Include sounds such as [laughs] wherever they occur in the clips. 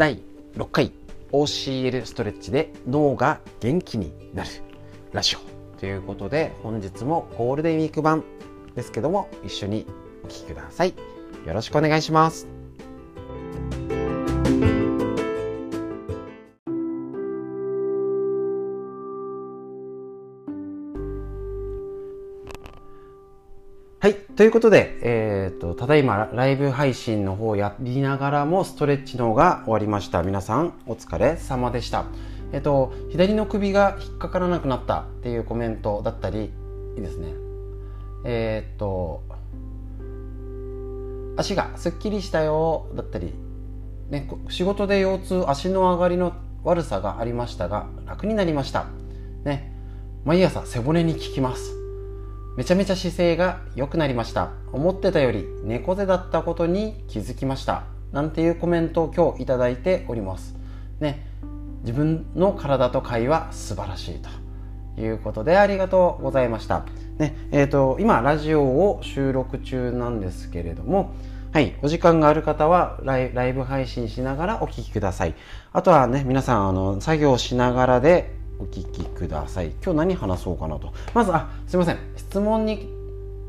第6回 OCL ストレッチで脳が元気になるラジオ。ということで本日もゴールデンウィーク版ですけども一緒にお聴きください。よろしくお願いします。ということで、えっ、ー、と、ただいまライブ配信の方やりながらもストレッチの方が終わりました。皆さん、お疲れ様でした。えっ、ー、と、左の首が引っかからなくなったっていうコメントだったり、いいですね。えっ、ー、と、足がすっきりしたよだったり、ね、仕事で腰痛、足の上がりの悪さがありましたが、楽になりました。ね、毎朝背骨に効きます。めちゃめちゃ姿勢が良くなりました。思ってたより猫背だったことに気づきました。なんていうコメントを今日いただいております。ね、自分の体と会話素晴らしいということでありがとうございました。ね、え、ー、と、今ラジオを収録中なんですけれども、はい。お時間がある方はライライブ配信しながらお聞きください。あとはね、皆さん、あの、作業しながらでお聞きください。今日何話そうかなと。まず、あ、すいません。質問に、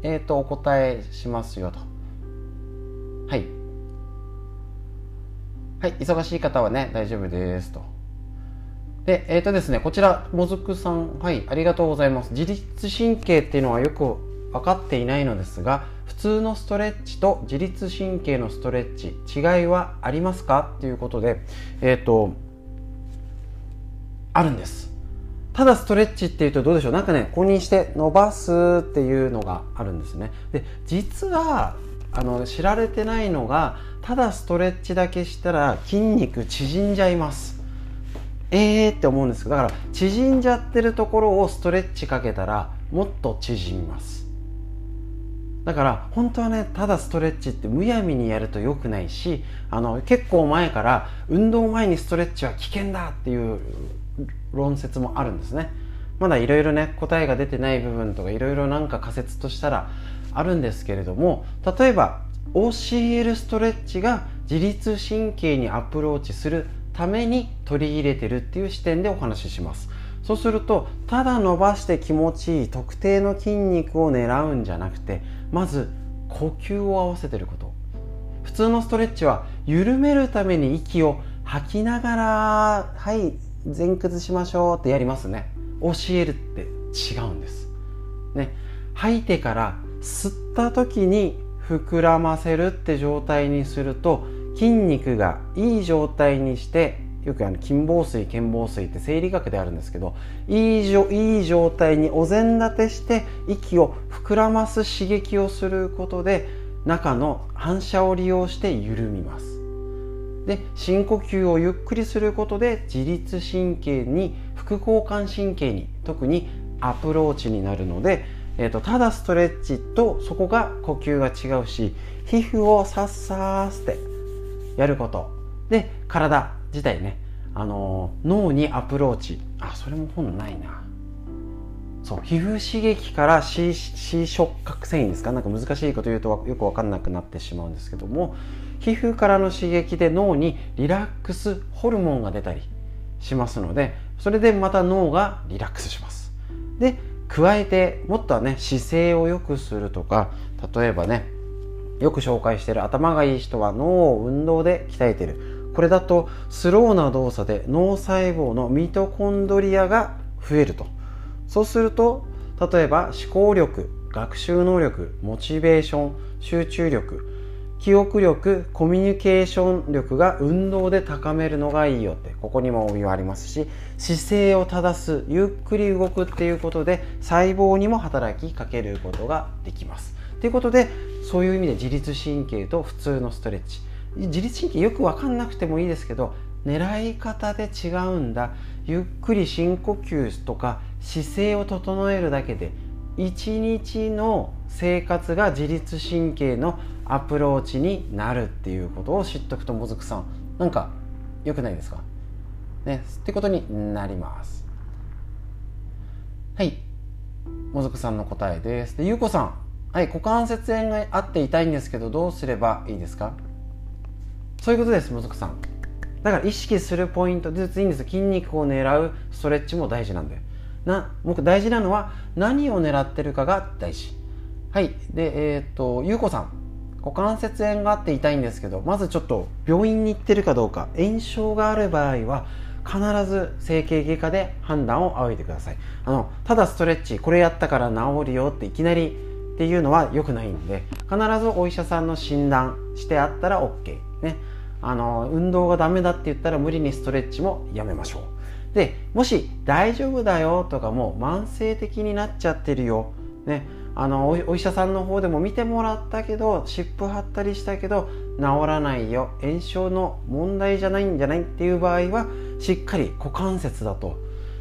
えっ、ー、と、お答えしますよと。はい。はい。忙しい方はね、大丈夫ですと。で、えっ、ー、とですね、こちら、もずくさん、はい、ありがとうございます。自律神経っていうのはよく分かっていないのですが、普通のストレッチと自律神経のストレッチ、違いはありますか？っていうことで、えっ、ー、と、あるんです。ただストレッチっていうとどうでしょう。なんかねここにして伸ばすっていうのがあるんですね。で実はあの知られてないのがただストレッチだけしたら筋肉縮んじゃいます。えーって思うんですけどだから縮んじゃってるところをストレッチかけたらもっと縮みます。だから本当はねただストレッチってむやみにやると良くないしあの結構前から運動前にストレッチは危険だっていう論説もあるんですね。まだいろいろね答えが出てない部分とかいろいろなんか仮説としたらあるんですけれども例えば OCL ストレッチが自律神経にアプローチするために取り入れてるっていう視点でお話しします。そうするとただ伸ばして気持ちいい特定の筋肉を狙うんじゃなくてまず呼吸を合わせてること。普通のストレッチは緩めるために息を吐きながらはい前屈しましょうってやりますね。教えるって違うんです。ね。吐いてから吸った時に膨らませるって状態にすると筋肉がいい状態にしてよくあの筋房水腱房水って生理学であるんですけどいいじょいい状態にお膳立てして息を膨らます刺激をすることで中の反射を利用して緩みます。で深呼吸をゆっくりすることで自律神経に副交感神経に特にアプローチになるので、えーと、ただストレッチとそこが呼吸が違うし皮膚をさっさーってやること。で体自体ね、あのー、脳にアプローチ。あそれも本ないな。そう皮膚刺激から視触覚繊維ですか？なんか難しいこと言うとよく分かんなくなってしまうんですけども皮膚からの刺激で脳にリラックスホルモンが出たりしますのでそれでまた脳がリラックスします。で加えてもっとはね姿勢を良くするとか例えばねよく紹介してる頭がいい人は脳を運動で鍛えてる。これだとスローな動作で脳細胞のミトコンドリアが増えると。そうすると例えば思考力学習能力モチベーション集中力記憶力コミュニケーション力が運動で高めるのがいいよってここにも帯はありますし姿勢を正すゆっくり動くっていうことで細胞にも働きかけることができます。ということでそういう意味で自律神経と普通のストレッチ。自律神経よく分かんなくてもいいですけど狙い方で違うんだ。ゆっくり深呼吸とか姿勢を整えるだけで一日の生活が自律神経のアプローチになるっていうことを知っとくともずくさんなんか良くないですか？ねってことになります。はい。もずくさんの答えです。でゆうこさん。はい股関節炎があって痛いんですけどどうすればいいですか？そういうことですもずくさん。だから意識するポイントでいいんです。筋肉を狙うストレッチも大事なんで。な僕大事なのは何を狙ってるかが大事。はい。でえっ、とゆうこさん。股関節炎があって痛いんですけどまずちょっと病院に行ってるかどうか炎症がある場合は必ず整形外科で判断を仰いでください。あのただストレッチこれやったから治るよっていきなりっていうのは良くないんで必ずお医者さんの診断してあったら OK ね。あの運動がダメだって言ったら無理にストレッチもやめましょう。でもし大丈夫だよとかもう慢性的になっちゃってるよね。あのお医者さんの方でも見てもらったけど湿布貼ったりしたけど治らないよ。炎症の問題じゃないんじゃないっていう場合はしっかり股関節だと。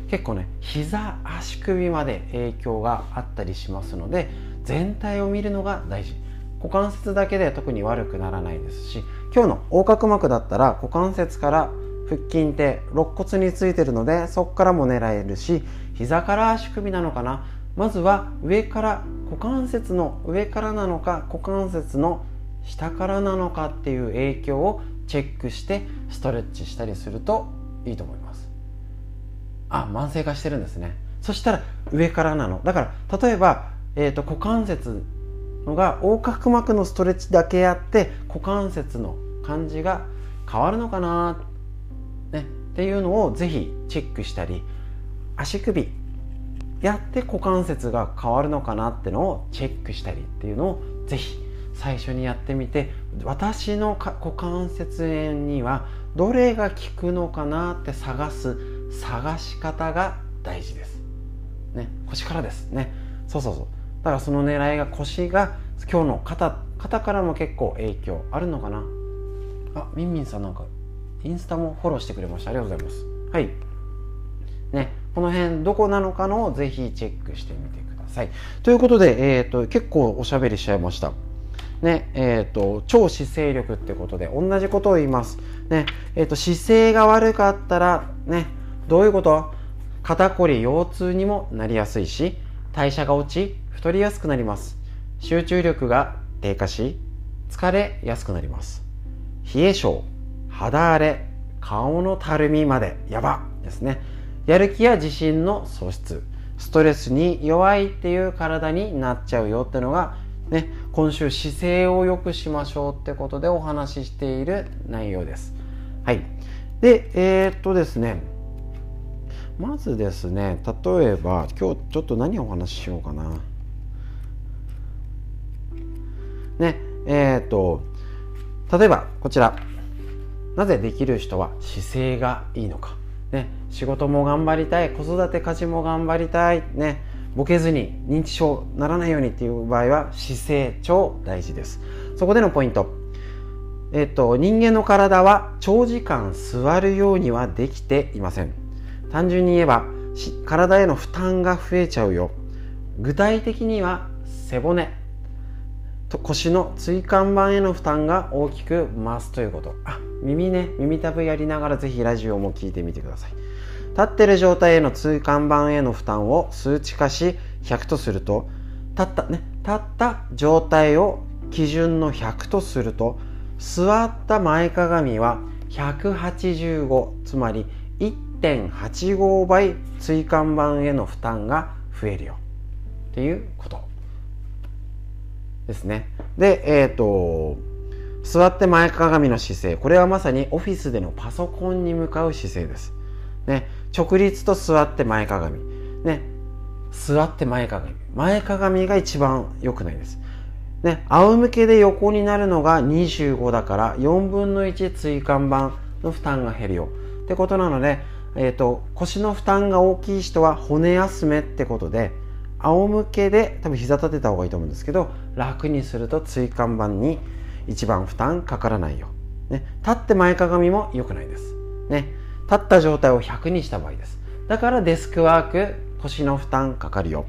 結構ね膝足首まで影響があったりしますので全体を見るのが大事。股関節だけで特に悪くならないですし今日の横隔膜だったら股関節から腹筋って肋骨についてるのでそこからも狙えるし膝から足首なのかな。まずは上から股関節の上からなのか股関節の下からなのかっていう影響をチェックしてストレッチしたりするといいと思います。あ慢性化してるんですね。そしたら上からなの。だから例えば、えーと、股関節のが横隔膜のストレッチだけやって股関節の感じが変わるのかな、ね、っていうのをぜひチェックしたり足首やって股関節が変わるのかなってのをチェックしたりっていうのをぜひ最初にやってみて私の股関節炎にはどれが効くのかなって探す探し方が大事です。ね、腰からですね。そうそうそう。だからその狙いが腰が今日の肩肩からも結構影響あるのかなあみんみんさんなんかインスタもフォローしてくれましたありがとうございますはいねこの辺どこなのかのをぜひチェックしてみてください。ということで、えーと、結構おしゃべりしちゃいました。ねえーと、超姿勢力ってことで同じことを言います、ねえーと姿勢が悪かったらねどういうこと？肩こり腰痛にもなりやすいし代謝が落ち太りやすくなります。集中力が低下し疲れやすくなります。冷え性肌荒れ顔のたるみまでやばですね。やる気や自信の喪失。ストレスに弱いっていう体になっちゃうよってのがね今週姿勢を良くしましょうってことでお話ししている内容です。はい。でえー、っとですね。まずですね例えば今日ちょっと何をお話ししようかな。ねえっ、と例えばこちら。なぜできる人は姿勢がいいのか、ね、仕事も頑張りたい子育て家事も頑張りたいねボケずに認知症にならないようにっていう場合は姿勢超大事です。そこでのポイント。えっと人間の体は長時間座るようにはできていません。単純に言えば体への負担が増えちゃうよ。具体的には背骨。と腰の椎間板への負担が大きく増すということ。あ耳ね耳たぶやりながらぜひラジオも聞いてみてください。立ってる状態への椎間板への負担を数値化し100とすると立ったね立った状態を基準の100とすると座った前かがみは185つまり1.85倍椎間板への負担が増えるよ。っていうこと。ですね。でえっ、ー、と座って前かがみの姿勢。これはまさにオフィスでのパソコンに向かう姿勢です。ね。直立と座って前かがみ。ね。座って前かがみ。前かがみが一番良くないです。ね。仰向けで横になるのが25だから4分の1椎間板の負担が減るよ。ってことなのでえーと、腰の負担が大きい人は骨休めってことで仰向けで多分膝立てた方がいいと思うんですけど楽にすると椎間板に一番負担かからないよ、ね、立って前かがみも良くないです、ね、立った状態を100にした場合です。だからデスクワーク腰の負担かかるよ。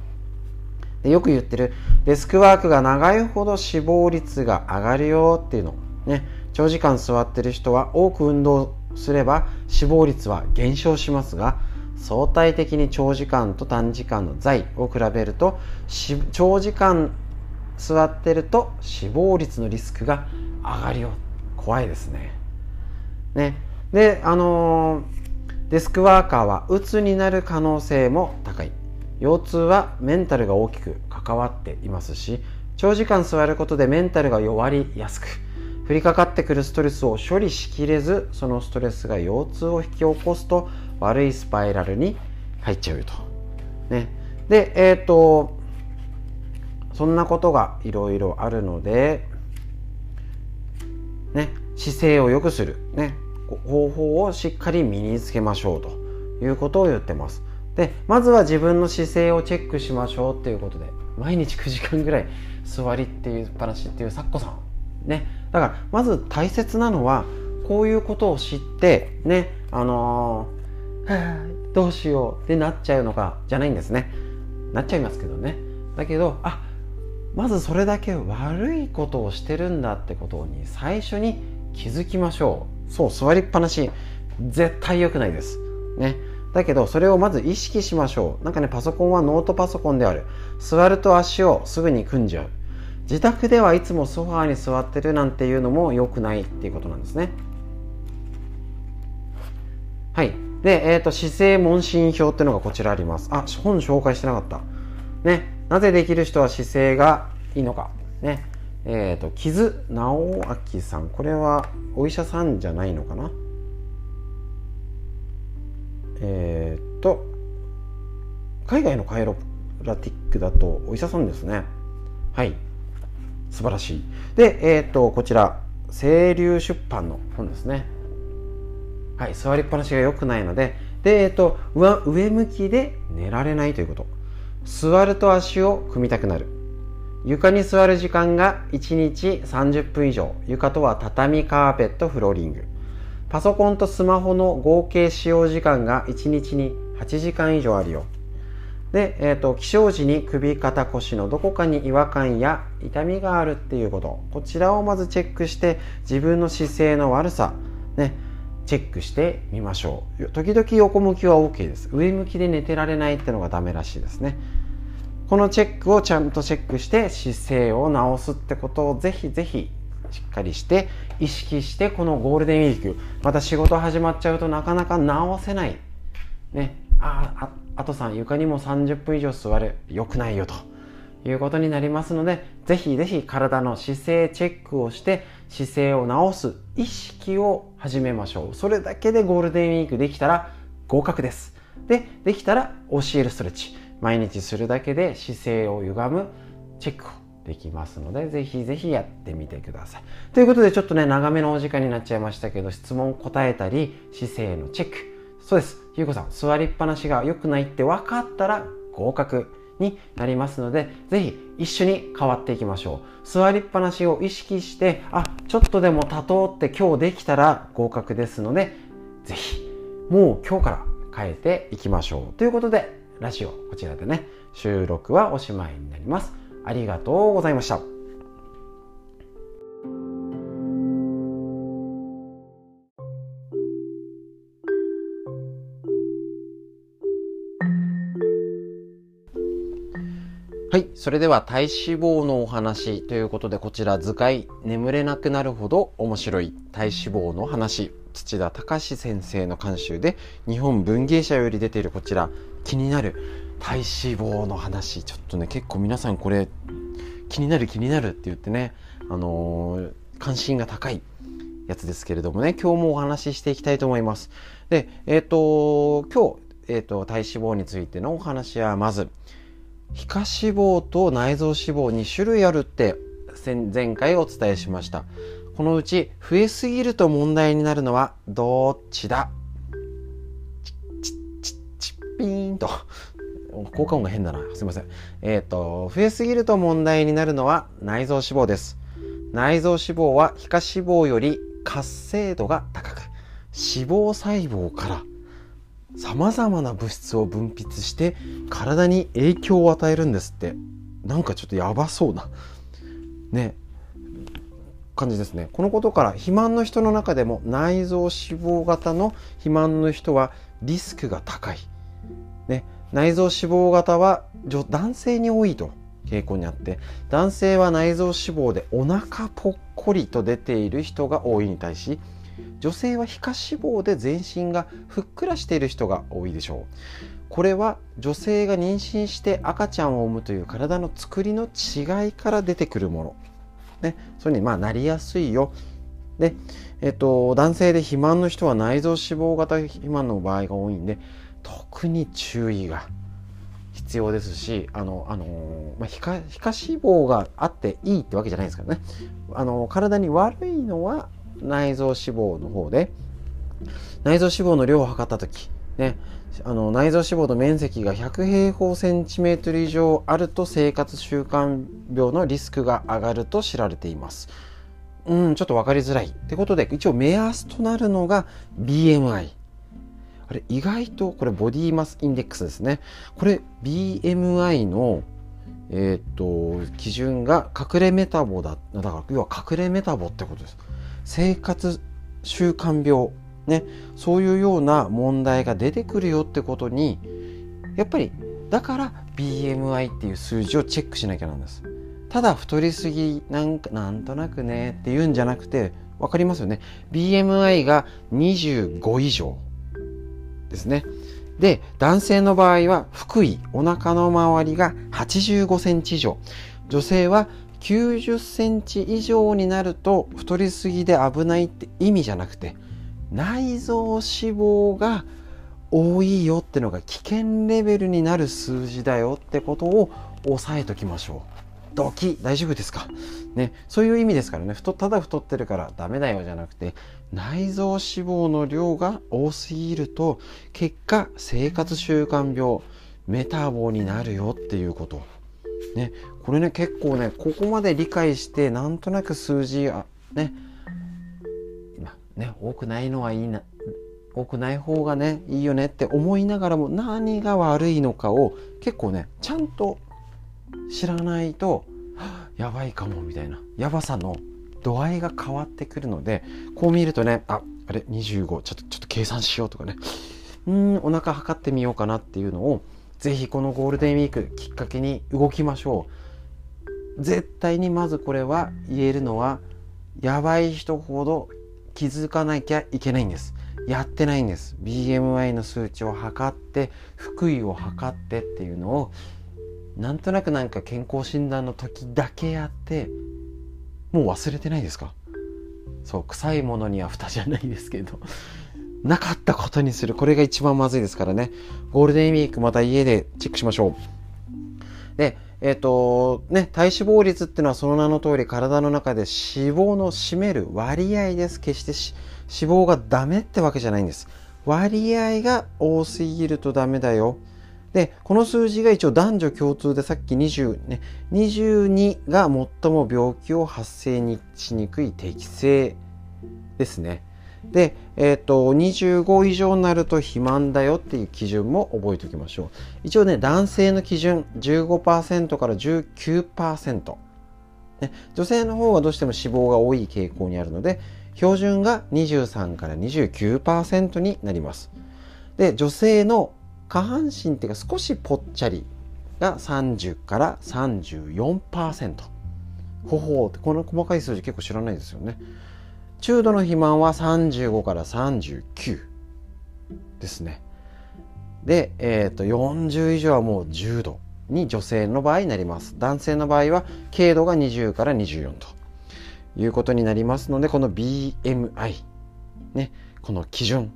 でよく言ってるデスクワークが長いほど死亡率が上がるよっていうの。ね。長時間座ってる人は多く運動すれば死亡率は減少しますが相対的に長時間と短時間の剤を比べると長時間座ってると死亡率のリスクが上がるよ怖いですね。ね。であのデスクワーカーはうつになる可能性も高い。腰痛はメンタルが大きく関わっていますし長時間座ることでメンタルが弱りやすく降りかかってくるストレスを処理しきれずそのストレスが腰痛を引き起こすと悪いスパイラルに入っちゃうと。ね、でえっ、とそんなことがいろいろあるので、ね、姿勢を良くする、ね、方法をしっかり身につけましょうということを言ってます。でまずは自分の姿勢をチェックしましょうっていうことで毎日9時間ぐらい座りっていう話っていうさっこさん。ね。だからまず大切なのはこういうことを知ってねあのー、[sighs] どうしようってなっちゃうのかじゃないんですね。なっちゃいますけどね。だけどあまずそれだけ悪いことをしてるんだってことに最初に気づきましょう。そう座りっぱなし。絶対良くないです。ね。だけどそれをまず意識しましょう。なんかねパソコンはノートパソコンである。座ると足をすぐに組んじゃう。自宅ではいつもソファーに座ってるなんていうのも良くないっていうことなんですね。はい。で、えーと、姿勢問診表っていうのがこちらあります。あ本紹介してなかった。ね。なぜできる人は姿勢がいいのか。ね。えっ、ー、と木津直明さん。これはお医者さんじゃないのかな。えっ、ー、と海外のカイロラティックだとお医者さんですね。はい。素晴らしい。でえっ、ー、とこちら清流出版の本ですね。はい。座りっぱなしが良くないので。でえっ、ー、と上向きで寝られないということ。座ると足を組みたくなる。床に座る時間が1日30分以上。床とは畳カーペットフローリング。パソコンとスマホの合計使用時間が1日に8時間以上あるよ。で、えーと、起床時に首肩腰のどこかに違和感や痛みがあるっていうこと。こちらをまずチェックして自分の姿勢の悪さねチェックしてみましょう。時々横向きは OK です。上向きで寝てられないってのがダメらしいですね。このチェックをちゃんとチェックして姿勢を直すってことをぜひぜひしっかりして意識してこのゴールデンウィーク。また仕事始まっちゃうとなかなか直せない。ね。あああとさん床にも30分以上座る。良くないよということになりますのでぜひぜひ体の姿勢チェックをして姿勢を直す意識を始めましょうそれだけでゴールデンウィークできたら合格ですでできたら教えるストレッチ毎日するだけで姿勢を歪むチェックをできますので、ぜひぜひやってみてください。ということで、ちょっとね、長めのお時間になっちゃいましたけど、質問答えたり、姿勢のチェック。そうです。ゆうこさん、座りっぱなしが良くないって分かったら合格になりますので、ぜひ一緒に変わっていきましょう。座りっぱなしを意識して、あ、ちょっとでも立とうって今日できたら合格ですので、ぜひ、もう今日から変えていきましょう。ということで、ラジオ、こちらでね、収録はおしまいになります。ありがとうございました。はい。それでは体脂肪のお話ということで、こちら図解、眠れなくなるほど面白い体脂肪の話、土田隆先生の監修で、日本文芸社より出ているこちら、気になる体脂肪の話ちょっとね結構皆さんこれ気になる気になるって言ってね、あのー、関心が高いやつですけれどもね今日もお話ししていきたいと思いますでえっ、ー、と今日、えーと、体脂肪についてのお話はまず皮下脂肪と内臓脂肪2種類あるって前回お伝えしましたこのうち増えすぎると問題になるのはどっちだ？チッチッチッチッピーンと [laughs] 効果音が変だな。すいません。えっ、ー、と、増えすぎると問題になるのは内臓脂肪です。内臓脂肪は皮下脂肪より活性度が高く、脂肪細胞から様々な物質を分泌して体に影響を与えるんですって。なんかちょっとやばそうな。ね。感じですね。このことから肥満の人の中でも内臓脂肪型の肥満の人はリスクが高い。ね。内臓脂肪型は男性に多いと傾向にあって男性は内臓脂肪でお腹ぽっこりと出ている人が多いに対し女性は皮下脂肪で全身がふっくらしている人が多いでしょう。これは女性が妊娠して赤ちゃんを産むという体の作りの違いから出てくるもの、ね、それにまあなりやすいよ。で、えっと、男性で肥満の人は内臓脂肪型肥満の場合が多いんで特に注意が必要ですしあの、あのまあ、皮下皮下脂肪があっていいってわけじゃないですからね。あの体に悪いのは内臓脂肪の方で内臓脂肪の量を測った時ねあの内臓脂肪の面積が100平方センチメートル以上あると生活習慣病のリスクが上がると知られています。うん、ちょっと分かりづらい。ってことで、一応目安となるのが BMI。あれ、意外とこれボディマスインデックスですね。これ BMI のえっ、と、基準が隠れメタボだ。だから、要は隠れメタボってことです。生活習慣病ね、そういうような問題が出てくるよってことにやっぱりだから BMI っていう数字をチェックしなきゃなんです。ただ太りすぎなんかなんとなくねっていうんじゃなくて分かりますよね。BMI が25以上ですね。で男性の場合は腹囲お腹の周りが85センチ以上。女性は90センチ以上になると太りすぎで危ないって意味じゃなくて内臓脂肪が多いよってのが危険レベルになる数字だよってことを押さえときましょう。ドキ大丈夫ですか？ね、そういう意味ですからね太ただ太ってるからダメだよじゃなくて内臓脂肪の量が多すぎると結果生活習慣病メタボになるよっていうこと。ね、これね結構ねここまで理解してなんとなく数字あね。ね、多くないのはいいな多くない方がねいいよねって思いながらも何が悪いのかを結構ねちゃんと知らないと [gasps] やばいかもみたいな。やばさの度合いが変わってくるのでこう見るとねああれ25ちょっとちょっと計算しようとかね。うんお腹測ってみようかなっていうのをぜひこのゴールデンウィークきっかけに動きましょう。絶対にまずこれは言えるのはやばい人ほど気づかなきゃいけないんです。やってないんです。BMI の数値を測って腹囲を測ってっていうのをなんとなくなんか健康診断の時だけやってもう忘れてないですか？そう臭いものには蓋じゃないですけど。なかったことにする。これが一番まずいですからね。ゴールデンウィークまた家でチェックしましょう。でえっ、ー、と、ね、体脂肪率っていうのはその名の通り体の中で脂肪の占める割合です。決して脂肪がダメってわけじゃないんです。割合が多すぎるとダメだよ。で、この数字が一応男女共通でさっき20、ね、22が最も病気を発生にしにくい適正ですね。で、えっ、ー、と、25以上になると肥満だよっていう基準も覚えておきましょう。一応ね、男性の基準15%から19%。ね、女性の方はどうしても脂肪が多い傾向にあるので、標準が23から29%になります。で、女性の下半身っていうか少しぽっちゃりが30から34%。ほほうってこの細かい数字結構知らないですよね。中度の肥満は35から39ですね。で、えー、と40以上はもう10度に女性の場合になります。男性の場合は軽度が20から24ということになりますので、この BMI、ね、この基準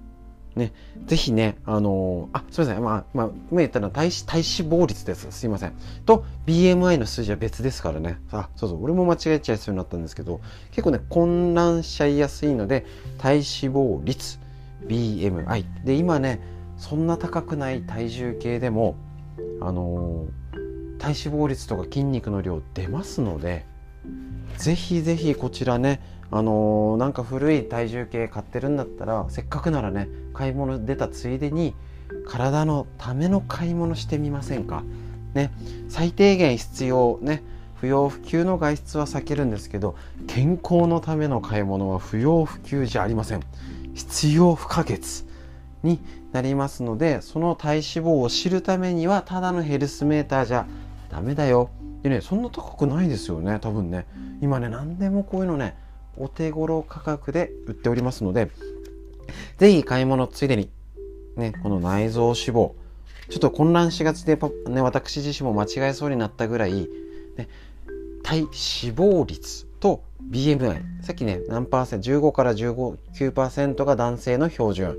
ね、ぜひね、あのー、あ、すみません。まあ、まあ、今言ったのは体体脂肪率です。すいません。と、BMI の数字は別ですからね。あ、そうそう。俺も間違えちゃいそうになったんですけど、結構ね、混乱しちゃいやすいので、体脂肪率、BMI。で、今ね、そんな高くない体重計でも、あのー、体脂肪率とか筋肉の量出ますので、ぜひぜひこちらね、あのー、なんか古い体重計買ってるんだったらせっかくならね買い物出たついでに体のための買い物してみませんか？ね最低限必要ね不要不急の外出は避けるんですけど健康のための買い物は不要不急じゃありません。必要不可欠になりますのでその体脂肪を知るためにはただのヘルスメーターじゃダメだよ。でねそんな高くないですよね多分ね。今ね何でもこういうのねお手頃価格で売っておりますので、ぜひ買い物ついでに、ね、この内臓脂肪、ちょっと混乱しがちで、ね、私自身も間違えそうになったぐらい、ね、体脂肪率と BMI、さっきね、何パーセント、15から15、9%が男性の標準。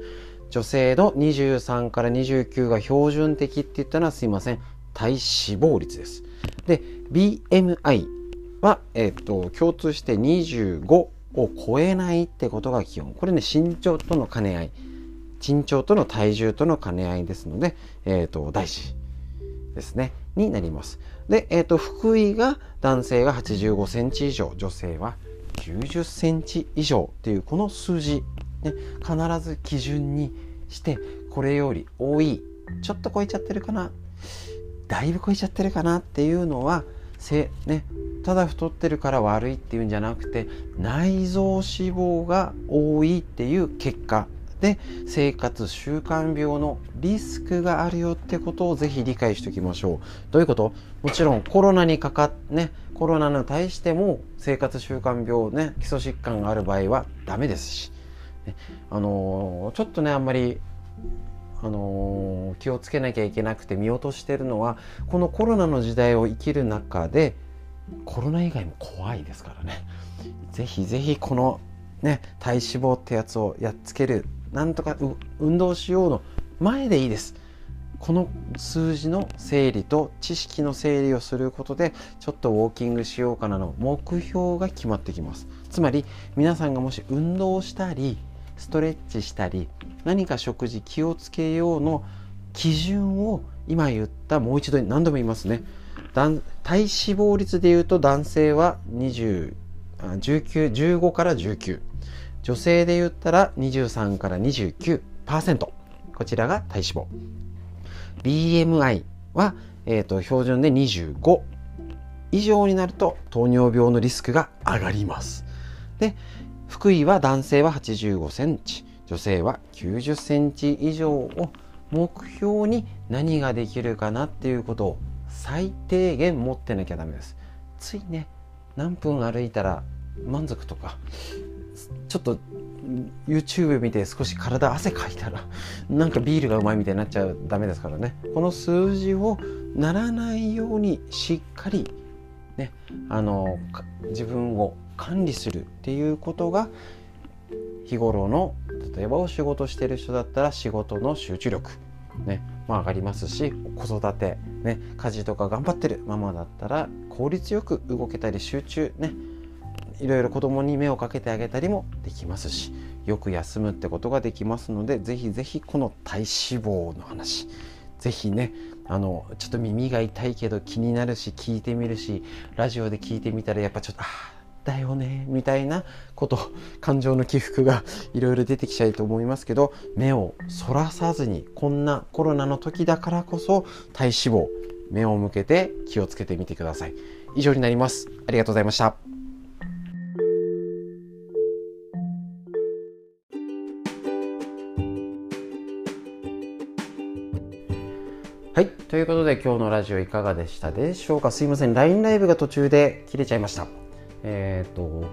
女性の23から29が標準的って言ったのはすいません。体脂肪率です。で、BMI は、え、ー、と、共通して25を超えないってことが基本。これね、身長との兼ね合い。身長との体重との兼ね合いですので、えっ、ー、と、大事ですね。になります。で、えっ、ー、と、腹囲が男性が85センチ以上、女性は90センチ以上っていうこの数字、ね、必ず基準にしてこれより多いちょっと超えちゃってるかなだいぶ超えちゃってるかなっていうのは、ね、ただ太ってるから悪いっていうんじゃなくて内臓脂肪が多いっていう結果で生活習慣病のリスクがあるよってことをぜひ理解しておきましょう。どういうこと？もちろんコロナにかかっねコロナに対しても生活習慣病ね基礎疾患がある場合はダメですし、ね、あのー、ちょっとねあんまりあのー、気をつけなきゃいけなくて見落としてるのはこのコロナの時代を生きる中でコロナ以外も怖いですからね。ぜひぜひこのね体脂肪ってやつをやっつけるなんとか運動しようの前でいいです。この数字の整理と知識の整理をすることでちょっとウォーキングしようかなの目標が決まってきます。つまり皆さんがもし運動したりストレッチしたり何か食事気をつけようの基準を今言ったもう一度何度も言いますね。体脂肪率でいうと男性は20 19 15から19女性で言ったら23から29%こちらが体脂肪。BMI は、えーと、標準で25以上になると糖尿病のリスクが上がります。で腹囲は男性は85センチ。女性は90センチ以上を目標に何ができるかなっていうことを最低限持ってなきゃダメです。ついね何分歩いたら満足とかちょっと YouTube 見て少し体汗かいたらなんかビールがうまいみたいになっちゃダメですからね。この数字をならないようにしっかりねあの自分を管理するっていうことが日頃の例えばお仕事してる人だったら仕事の集中力ね。まあ、上がりますし子育て、ね、家事とか頑張ってるママだったら効率よく動けたり集中ねいろいろ子供に目をかけてあげたりもできますしよく休むってことができますのでぜひぜひこの体脂肪の話ぜひねあのちょっと耳が痛いけど気になるし聞いてみるしラジオで聞いてみたらやっぱちょっとああだよねみたいなこと感情の起伏がいろいろ出てきちゃうと思いますけど目をそらさずにこんなコロナの時だからこそ体脂肪目を向けて気をつけてみてください以上になりますありがとうございましたはい。ということで今日のラジオいかがでしたでしょうか？すいません。LINE ライブが途中で切れちゃいました。えっ、ー、と、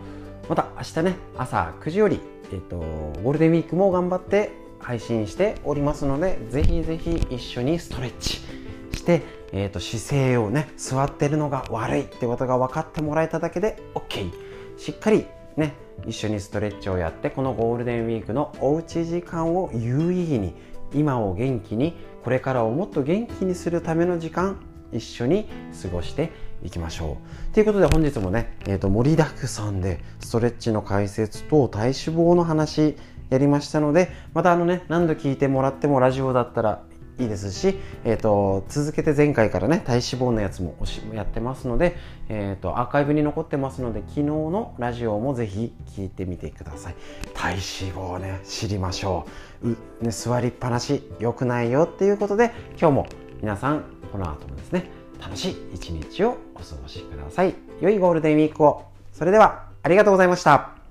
また明日ね、朝9時より、えっ、ー、と、ゴールデンウィークも頑張って配信しておりますので、ぜひぜひ一緒にストレッチして、えっ、ー、と、姿勢をね、座ってるのが悪いってことが分かってもらえただけで OK。しっかりね、一緒にストレッチをやって、このゴールデンウィークのおうち時間を有意義に、今を元気にこれからをもっと元気にするための時間一緒に過ごしていきましょう。ということで本日もね、えー、と盛りだくさんでストレッチの解説と体脂肪の話やりましたのでまたあのね何度聞いてもらってもラジオだったらいいですし、えーと、続けて前回からね体脂肪のやつもやってますので、えーと、アーカイブに残ってますので昨日のラジオもぜひ聞いてみてください体脂肪をね知りましょうう、ね、座りっぱなし良くないよっていうことで今日も皆さんこの後もですね楽しい一日をお過ごしください。良いゴールデンウィークを。それではありがとうございました。